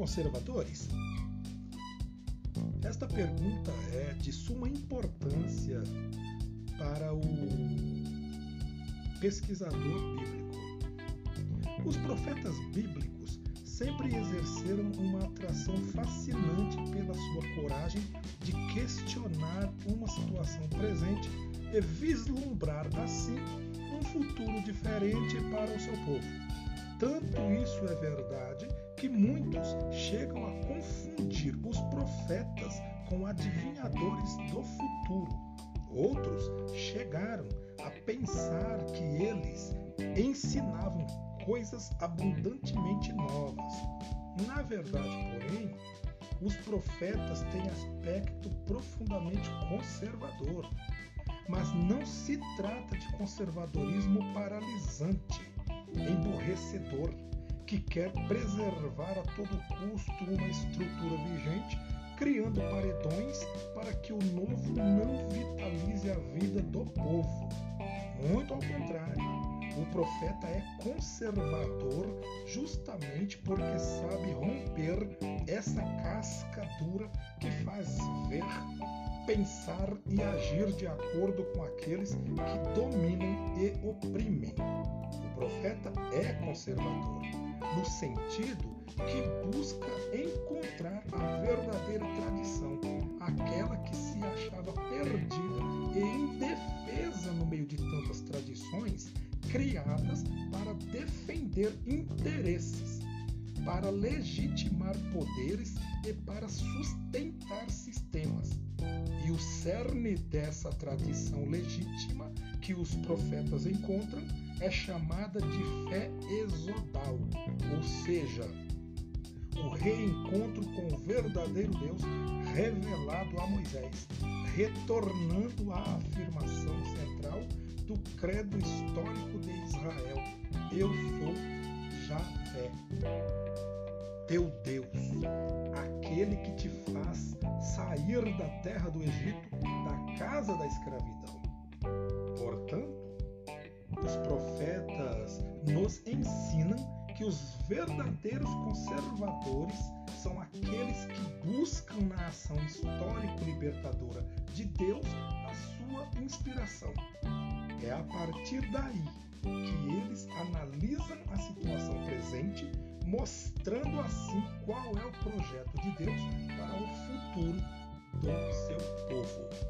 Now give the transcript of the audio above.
conservadores? Esta pergunta é de suma importância para o pesquisador bíblico. Os profetas bíblicos sempre exerceram uma atração fascinante pela sua coragem de questionar uma situação presente e vislumbrar assim um futuro diferente para o seu povo. Tanto isso é verdade que muitos chegam a confundir os profetas com adivinhadores do futuro. Outros chegaram a pensar que eles ensinavam coisas abundantemente novas. Na verdade, porém, os profetas têm aspecto profundamente conservador. Mas não se trata de conservadorismo paralisante, emborrecedor que quer preservar a todo custo uma estrutura vigente, criando paredões para que o novo não vitalize a vida do povo. Muito ao contrário, o profeta é conservador justamente porque sabe romper essa casca dura que faz ver, pensar e agir de acordo com aqueles que dominam e é conservador no sentido que busca encontrar a verdadeira tradição, aquela que se achava perdida e indefesa no meio de tantas tradições criadas para defender interesses, para legitimar poderes e para sustentar sistemas. E o cerne dessa tradição legítima que os profetas encontram é chamada de fé exodal, ou seja, o reencontro com o verdadeiro Deus revelado a Moisés, retornando à afirmação central do credo histórico de Israel: Eu sou Javé, teu Deus, aquele que te faz sair da terra do Egito, da casa da escravidão. Portanto, os profetas ensinam que os verdadeiros conservadores são aqueles que buscam na ação histórico-libertadora de Deus a sua inspiração. É a partir daí que eles analisam a situação presente, mostrando assim qual é o projeto de Deus para o futuro do seu povo.